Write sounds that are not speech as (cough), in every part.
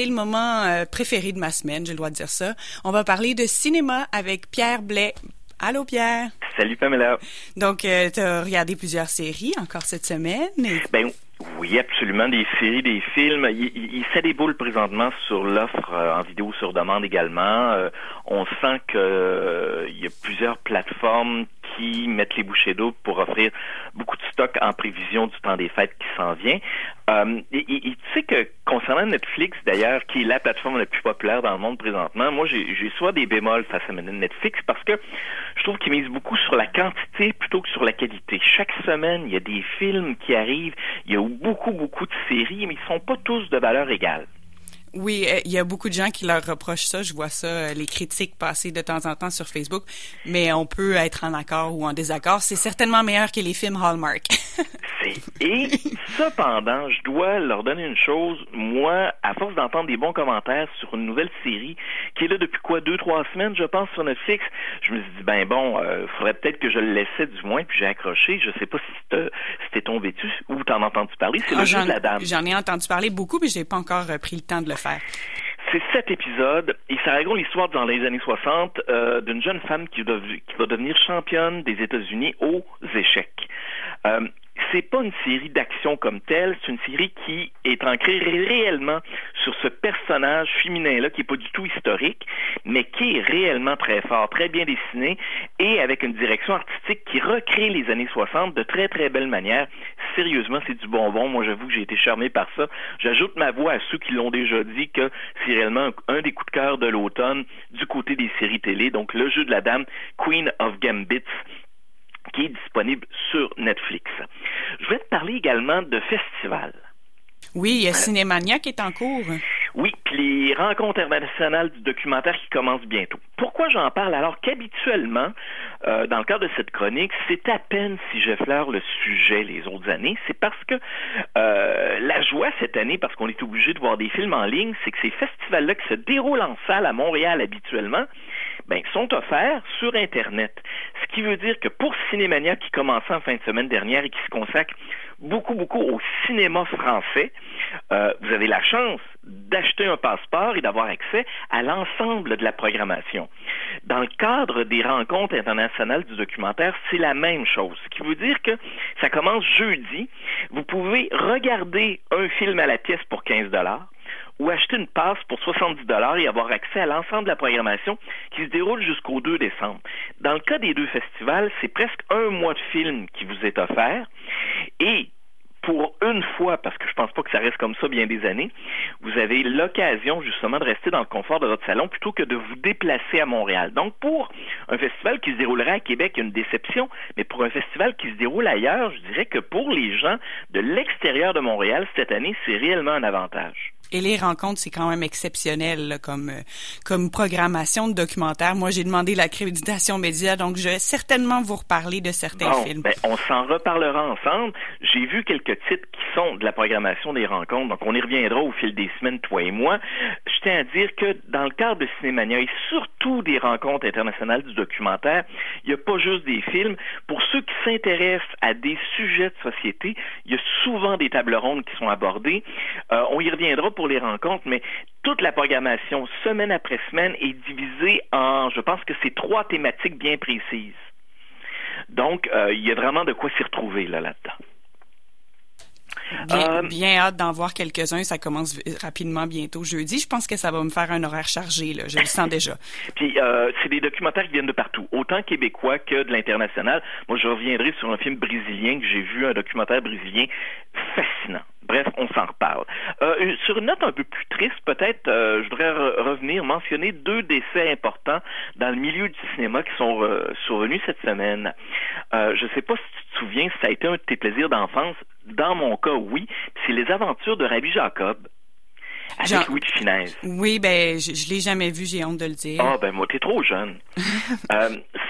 c'est le moment euh, préféré de ma semaine, j'ai le droit de dire ça. On va parler de cinéma avec Pierre Blais. Allô Pierre? Salut Pamela. Donc, euh, tu as regardé plusieurs séries encore cette semaine. Ben oui, absolument. Des séries, des films. Il, il, présentement sur l'offre euh, en vidéo sur demande également. Euh, on sent qu'il y a plusieurs plateformes qui mettent les bouchées d'eau pour offrir beaucoup de stock en prévision du temps des fêtes qui s'en vient. Euh, et, tu sais que concernant Netflix, d'ailleurs, qui est la plateforme la plus populaire dans le monde présentement, moi, j'ai soit des bémols face à Netflix parce que je trouve qu'ils misent beaucoup sur la quantité plutôt que sur la qualité. Chaque semaine, il y a des films qui arrivent, il y a beaucoup, beaucoup de séries, mais ils sont pas tous de valeur égale. Oui, euh, il y a beaucoup de gens qui leur reprochent ça. Je vois ça, euh, les critiques passer de temps en temps sur Facebook. Mais on peut être en accord ou en désaccord. C'est certainement meilleur que les films Hallmark. (laughs) Et cependant, je dois leur donner une chose. Moi, à force d'entendre des bons commentaires sur une nouvelle série qui est là depuis quoi deux trois semaines, je pense sur Netflix, je me suis dit ben bon, euh, faudrait peut-être que je le laissais du moins, puis j'ai accroché. Je sais pas si t'es tombé dessus ou t'en as entendu parler. C'est le ah, jeu de la dame. J'en ai entendu parler beaucoup, mais j'ai pas encore pris le temps de le C'est sept épisodes et ça raconte l'histoire dans les années 60 euh, d'une jeune femme qui, qui, va devenir championne des États-Unis aux échecs. Euh, c'est pas une série d'action comme telle, c'est une série qui est ancrée réellement sur ce personnage féminin-là qui est pas du tout historique, mais qui est réellement très fort, très bien dessiné et avec une direction artistique qui recrée les années 60 de très très belle manière. Sérieusement, c'est du bonbon. Moi, j'avoue que j'ai été charmé par ça. J'ajoute ma voix à ceux qui l'ont déjà dit que c'est réellement un des coups de cœur de l'automne du côté des séries télé. Donc, le jeu de la dame, Queen of Gambits, qui est disponible sur Netflix. Je vais te parler également de festivals. Oui, il y a Cinémania qui est en cours. Oui, puis les rencontres internationales du documentaire qui commencent bientôt. Pourquoi j'en parle? Alors qu'habituellement, euh, dans le cadre de cette chronique, c'est à peine si j'effleure le sujet les autres années, c'est parce que euh, la joie cette année, parce qu'on est obligé de voir des films en ligne, c'est que ces festivals-là qui se déroulent en salle à Montréal habituellement, ben, sont offerts sur Internet. Ce qui veut dire que pour Cinémania, qui commençait en fin de semaine dernière et qui se consacre beaucoup, beaucoup au cinéma français, euh, vous avez la chance d'acheter un passeport et d'avoir accès à l'ensemble de la programmation. Dans le cadre des rencontres internationales du documentaire, c'est la même chose. Ce qui veut dire que ça commence jeudi. Vous pouvez regarder un film à la pièce pour 15 dollars ou acheter une passe pour 70 dollars et avoir accès à l'ensemble de la programmation qui se déroule jusqu'au 2 décembre. Dans le cas des deux festivals, c'est presque un mois de film qui vous est offert et pour une fois, parce que je pense pas que ça reste comme ça bien des années, vous avez l'occasion justement de rester dans le confort de votre salon plutôt que de vous déplacer à Montréal. Donc pour un festival qui se déroulerait à Québec, une déception, mais pour un festival qui se déroule ailleurs, je dirais que pour les gens de l'extérieur de Montréal, cette année, c'est réellement un avantage. Et les rencontres, c'est quand même exceptionnel comme euh, comme programmation de documentaire. Moi, j'ai demandé l'accréditation média, donc je vais certainement vous reparler de certains films. Ben, on s'en reparlera ensemble. J'ai vu quelques titres qui sont de la programmation des rencontres, donc on y reviendra au fil des semaines, toi et moi. Je tiens à dire que dans le cadre de Cinémania et surtout des rencontres internationales du documentaire, il n'y a pas juste des films. Pour ceux qui s'intéressent à des sujets de société, il y a souvent des tables rondes qui sont abordées. Euh, on y reviendra pour les rencontres, mais toute la programmation, semaine après semaine, est divisée en, je pense que c'est trois thématiques bien précises. Donc, euh, il y a vraiment de quoi s'y retrouver là, là-dedans. Bien, euh, bien, hâte d'en voir quelques-uns. Ça commence rapidement bientôt jeudi. Je pense que ça va me faire un horaire chargé. Là. Je le sens (laughs) déjà. Puis euh, c'est des documentaires qui viennent de partout, autant québécois que de l'international. Moi, je reviendrai sur un film brésilien que j'ai vu, un documentaire brésilien fascinant. Bref, on s'en reparle. Euh, sur une note un peu plus triste, peut-être, euh, je voudrais revenir mentionner deux décès importants dans le milieu du cinéma qui sont euh, survenus cette semaine. je ne sais pas si tu te souviens, si ça a été un de tes plaisirs d'enfance. Dans mon cas, oui. C'est les aventures de Rabbi Jacob. Avec Louis de Finesse. Oui, ben, je, je l'ai jamais vu, j'ai honte de le dire. Ah, ben, moi, t'es trop jeune. (laughs)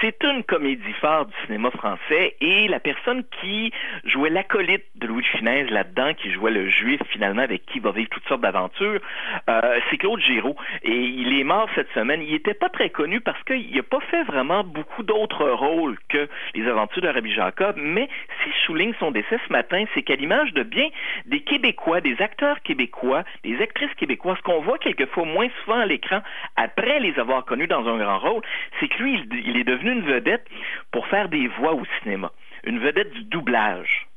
C'est une comédie phare du cinéma français et la personne qui jouait l'acolyte de Louis de Funès là-dedans, qui jouait le juif finalement avec qui va vivre toutes sortes d'aventures, euh, c'est Claude Giraud. Et il est mort cette semaine. Il n'était pas très connu parce qu'il n'a pas fait vraiment beaucoup d'autres rôles que les aventures de Rabbi Jacob, mais si je souligne son décès ce matin, c'est qu'à l'image de bien des Québécois, des acteurs québécois, des actrices québécoises qu'on voit quelquefois moins souvent à l'écran après les avoir connus dans un grand rôle, c'est que lui, il est devenu une vedette pour faire des voix au cinéma, une vedette du doublage.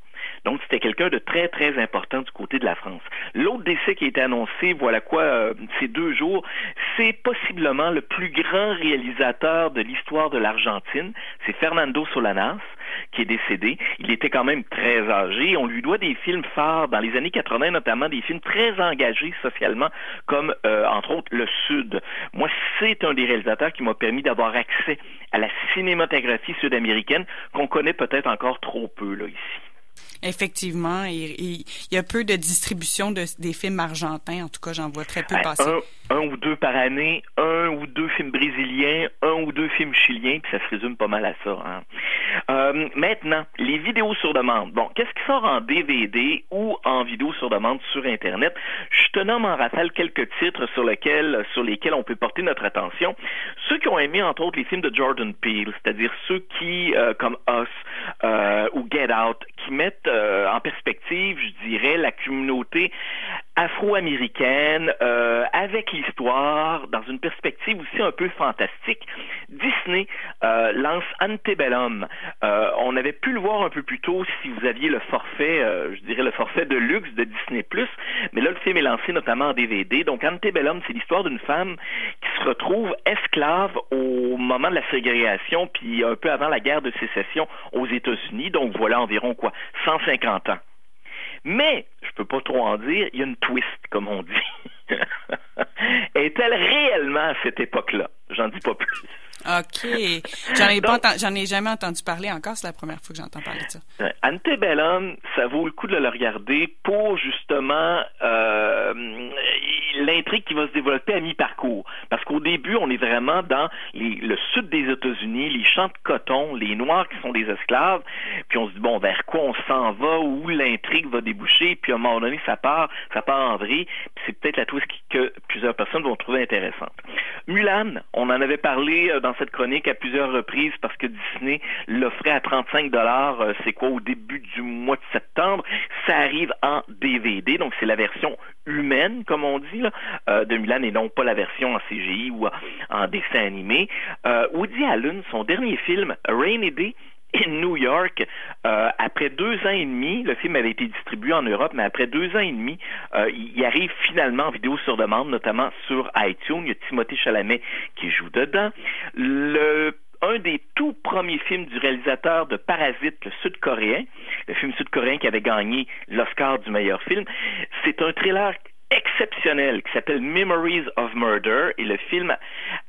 Donc, c'était quelqu'un de très, très important du côté de la France. L'autre décès qui a été annoncé, voilà quoi, euh, ces deux jours, c'est possiblement le plus grand réalisateur de l'histoire de l'Argentine. C'est Fernando Solanas qui est décédé. Il était quand même très âgé. On lui doit des films phares dans les années 80, notamment des films très engagés socialement, comme euh, entre autres Le Sud. Moi, c'est un des réalisateurs qui m'a permis d'avoir accès à la cinématographie sud-américaine qu'on connaît peut-être encore trop peu là ici. Effectivement, il y a peu de distribution de, des films argentins. En tout cas, j'en vois très peu passer. Un, ou deux par année, un ou deux films brésiliens, un ou deux films chiliens, puis ça se résume pas mal à ça. Hein. Euh, maintenant, les vidéos sur demande. Bon, qu'est-ce qui sort en DVD ou en vidéo sur demande sur Internet? Je te nomme en rafale quelques titres sur lesquels, sur lesquels on peut porter notre attention. Ceux qui ont aimé, entre autres, les films de Jordan Peele, c'est-à-dire ceux qui, euh, comme Us euh, ou Get Out, qui mettent euh, en perspective, je dirais, la communauté afro-américaine euh, avec l'histoire dans une perspective aussi un peu fantastique. Disney euh, lance Antebellum. Euh, on avait pu le voir un peu plus tôt si vous aviez le forfait, je dirais le forfait de luxe de Disney+, mais là le film est lancé notamment en DVD. Donc Antebellum, c'est l'histoire d'une femme qui se retrouve esclave au moment de la ségrégation, puis un peu avant la guerre de sécession aux États-Unis. Donc voilà environ quoi 150 ans. Mais, je peux pas trop en dire, il y a une twist, comme on dit. (laughs) Est-elle réellement à cette époque-là? J'en dis pas plus. OK. J'en ai, pas j'en ai jamais entendu parler encore. C'est la première fois que j'entends parler de ça. Euh, Antebellum, ça vaut le coup de le regarder pour justement euh, l'intrigue qui va se développer à mi-parcours. Parce qu'au début, on est vraiment dans le sud des États-Unis, les champs de coton, les Noirs qui sont des esclaves. Puis on se dit, bon, vers quoi on s'en va, où l'intrigue va déboucher. Puis à un moment donné, ça part, ça part en vrille. Puis c'est peut-être la twist que plusieurs personnes vont trouver intéressante. Mulan, on en avait parlé euh, dans cette chronique à plusieurs reprises parce que Disney l'offrait à 35 dollars, euh, c'est quoi, au début du mois de septembre. Ça arrive en DVD, donc c'est la version humaine, comme on dit, là, euh, de Mulan et non pas la version en CGI ou en dessin animé. Woody Allen, son dernier film, Rainy Day, New York, euh, après deux ans et demi, le film avait été distribué en Europe, mais après deux ans et demi, euh, il arrive finalement en vidéo sur demande, notamment sur iTunes. Il y a Timothée Chalamet qui joue dedans. Le un des tout premiers films du réalisateur de Parasite, le sud-coréen, le film sud-coréen qui avait gagné l'Oscar du meilleur film. C'est un thriller exceptionnel qui s'appelle Memories of Murder et le film,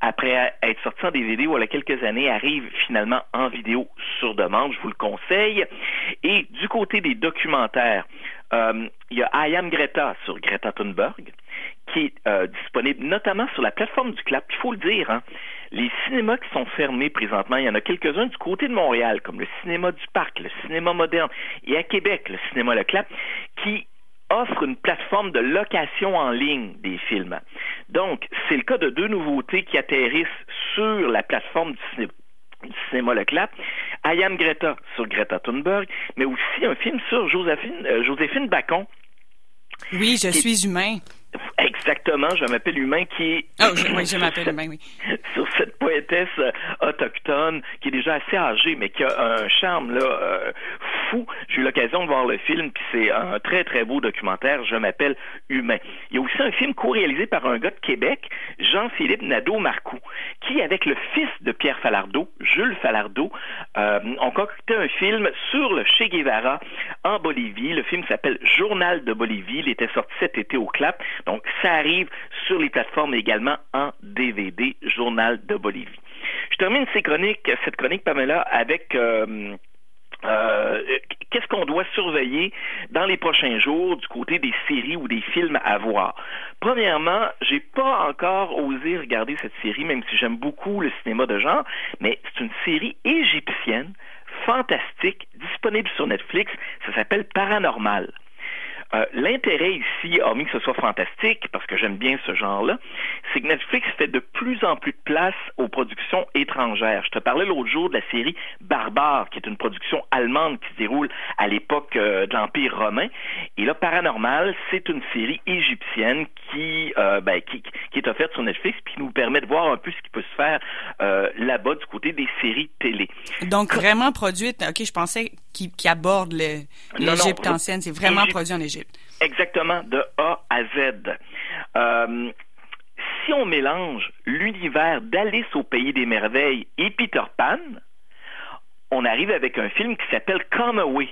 après être sorti en DVD il y a quelques années, arrive finalement en vidéo sur demande, je vous le conseille. Et du côté des documentaires, euh, il y a I Am Greta sur Greta Thunberg qui est euh, disponible notamment sur la plateforme du CLAP. Il faut le dire, hein, les cinémas qui sont fermés présentement, il y en a quelques-uns du côté de Montréal, comme le cinéma du Parc, le cinéma moderne, et à Québec, le cinéma Le Clap, qui offre une plateforme de location en ligne des films. Donc, c'est le cas de deux nouveautés qui atterrissent sur la plateforme du cinéma du cinéma Le Clap, I Am Greta sur Greta Thunberg, mais aussi un film sur Joséphine, euh, Joséphine Bacon. Oui, je suis humain. Exactement, je m'appelle Humain qui est... Oh, oui, je m'appelle Humain, oui. (laughs) Sur cette poétesse euh, autochtone qui est déjà assez âgée, mais qui a un charme là euh, fou. J'ai eu l'occasion de voir le film, puis c'est un très, très beau documentaire, Je m'appelle Humain. Il y a aussi un film co-réalisé par un gars de Québec, Jean-Philippe Nadeau-Marcoux, qui, avec le fils de Pierre Falardeau, Jules Falardeau, euh, ont concocté un film sur le Che Guevara en Bolivie. Le film s'appelle Journal de Bolivie. Il était sorti cet été au CLAP. Donc, ça arrive sur les plateformes également en DVD, Journal de Bolivie. Je termine cette chronique, Pamela, avec... Euh, euh, qu'est-ce qu'on doit surveiller dans les prochains jours du côté des séries ou des films à voir? Premièrement, j'ai pas encore osé regarder cette série, même si j'aime beaucoup le cinéma de genre, mais c'est une série égyptienne fantastique, disponible sur Netflix. Ça s'appelle Paranormal. Euh, l'intérêt ici, hormis que ce soit fantastique, parce que j'aime bien ce genre-là, c'est que Netflix fait de plus en plus de place aux productions étrangères. Je te parlais l'autre jour de la série Barbare, qui est une production allemande qui se déroule à l'époque euh, de l'Empire romain. Et là, Paranormal, c'est une série égyptienne qui, euh, ben, qui, qui, est offerte sur Netflix, puis qui nous permet de voir un peu ce qui peut se faire là-bas du côté des séries télé. Donc, vraiment produite, ok, je pensais qui, qui aborde l'Égypte ancienne, c'est vraiment produit en Égypte. Exactement, de A à Z. Euh, si on mélange l'univers d'Alice au pays des merveilles et Peter Pan, on arrive avec un film qui s'appelle Come Away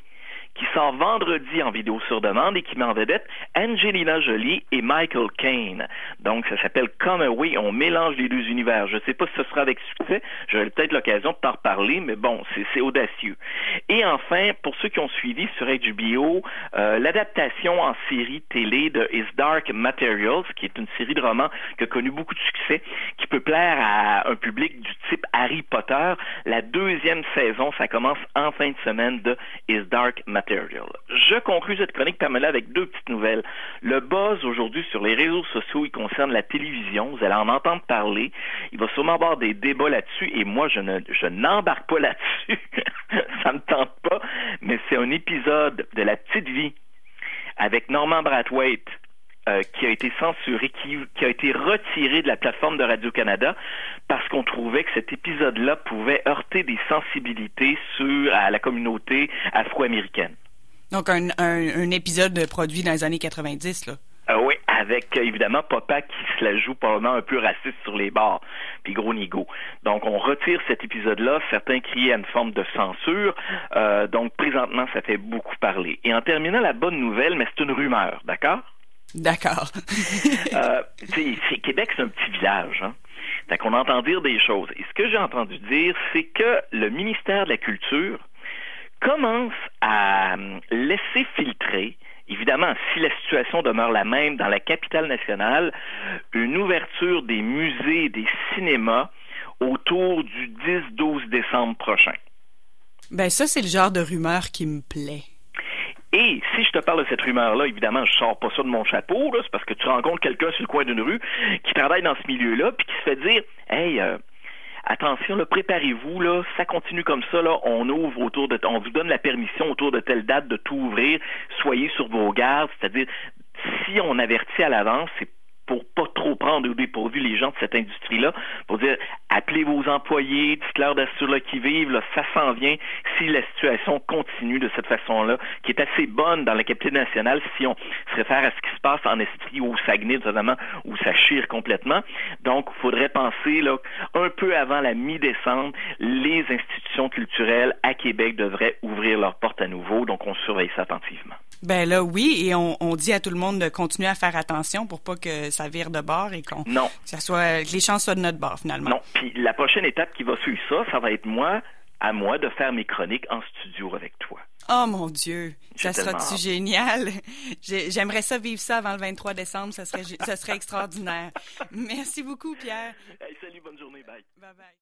qui sort vendredi en vidéo sur demande et qui met en vedette Angelina Jolie et Michael Caine. Donc, ça s'appelle Come Away. On mélange les deux univers. Je ne sais pas si ce sera avec succès. J'aurai peut-être l'occasion de t'en reparler, mais bon, c'est audacieux. Et enfin, pour ceux qui ont suivi sur HBO, euh, l'adaptation en série télé de Is Dark Materials, qui est une série de romans qui a connu beaucoup de succès, qui peut plaire à un public du type Harry Potter. La deuxième saison, ça commence en fin de semaine de Is Dark Materials. Je conclus cette chronique, Pamela, avec deux petites nouvelles. Le buzz aujourd'hui sur les réseaux sociaux, il concerne la télévision. Vous allez en entendre parler. Il va sûrement avoir des débats là-dessus et moi, je ne, je n'embarque pas (laughs) là-dessus. Ça me tente pas. Mais c'est un épisode de La Petite Vie avec Norman Brathwaite euh, qui a été censuré, qui, qui, a été retiré de la plateforme de Radio-Canada parce qu'on trouvait que cet épisode-là pouvait heurter des sensibilités sur à la communauté afro-américaine. Donc un, un, épisode produit dans les années 90, là. Ah oui, avec évidemment Papa qui se la joue probablement un peu raciste sur les bars, puis gros nigo. Donc on retire cet épisode-là, certains crient à une forme de censure, euh, donc présentement ça fait beaucoup parler. Et en terminant, la bonne nouvelle, mais c'est une rumeur, d'accord? D'accord. euh, Québec, c'est un petit village. Hein? Fait qu'on entend dire des choses. Et ce que j'ai entendu dire, c'est que le ministère de la Culture commence à hum, laisser filtrer Évidemment, si la situation demeure la même dans la capitale nationale, une ouverture des musées, des cinémas autour du 10-12 décembre prochain. Ben ça, c'est le genre de rumeur qui me plaît. Et si je te parle de cette rumeur-là, évidemment, je sors pas ça de mon chapeau, c'est parce que tu rencontres quelqu'un sur le coin d'une rue qui travaille dans ce milieu-là, puis qui se fait dire, hey, euh, attention, préparez-vous, là, ça continue comme ça, là, on ouvre autour de, on vous donne la permission autour de telle date de tout ouvrir, soyez sur vos gardes, c'est-à-dire, si on avertit à l'avance, c'est pour pas trop prendre au dépourvu les gens de cette industrie-là, pour dire appelez vos employés, dites-leur d'assurer là qui vivent, là, ça s'en vient si la situation continue de cette façon-là, qui est assez bonne dans la capitale nationale si on se réfère à ce qui se passe en Estrie ou au Saguenay, notamment, où ça chire complètement. Donc, il faudrait penser là, un peu avant la mi-décembre, les institutions culturelles à Québec devraient ouvrir leurs portes à nouveau, donc on surveille ça attentivement. Ben là, oui, et on, on, dit à tout le monde de continuer à faire attention pour pas que ça vire de bord et qu'on non. que ça soit que les chances soient de notre bord finalement. Non. Puis la prochaine étape qui va suivre ça, ça va être moi à moi de faire mes chroniques en studio avec toi. Oh mon Dieu, ça sera-tu génial? (laughs) J'aimerais ça vivre ça avant le 23 décembre, ça serait, ça serait extraordinaire. (laughs) Merci beaucoup, Pierre. Hey, salut, bonne journée, bye. Bye bye.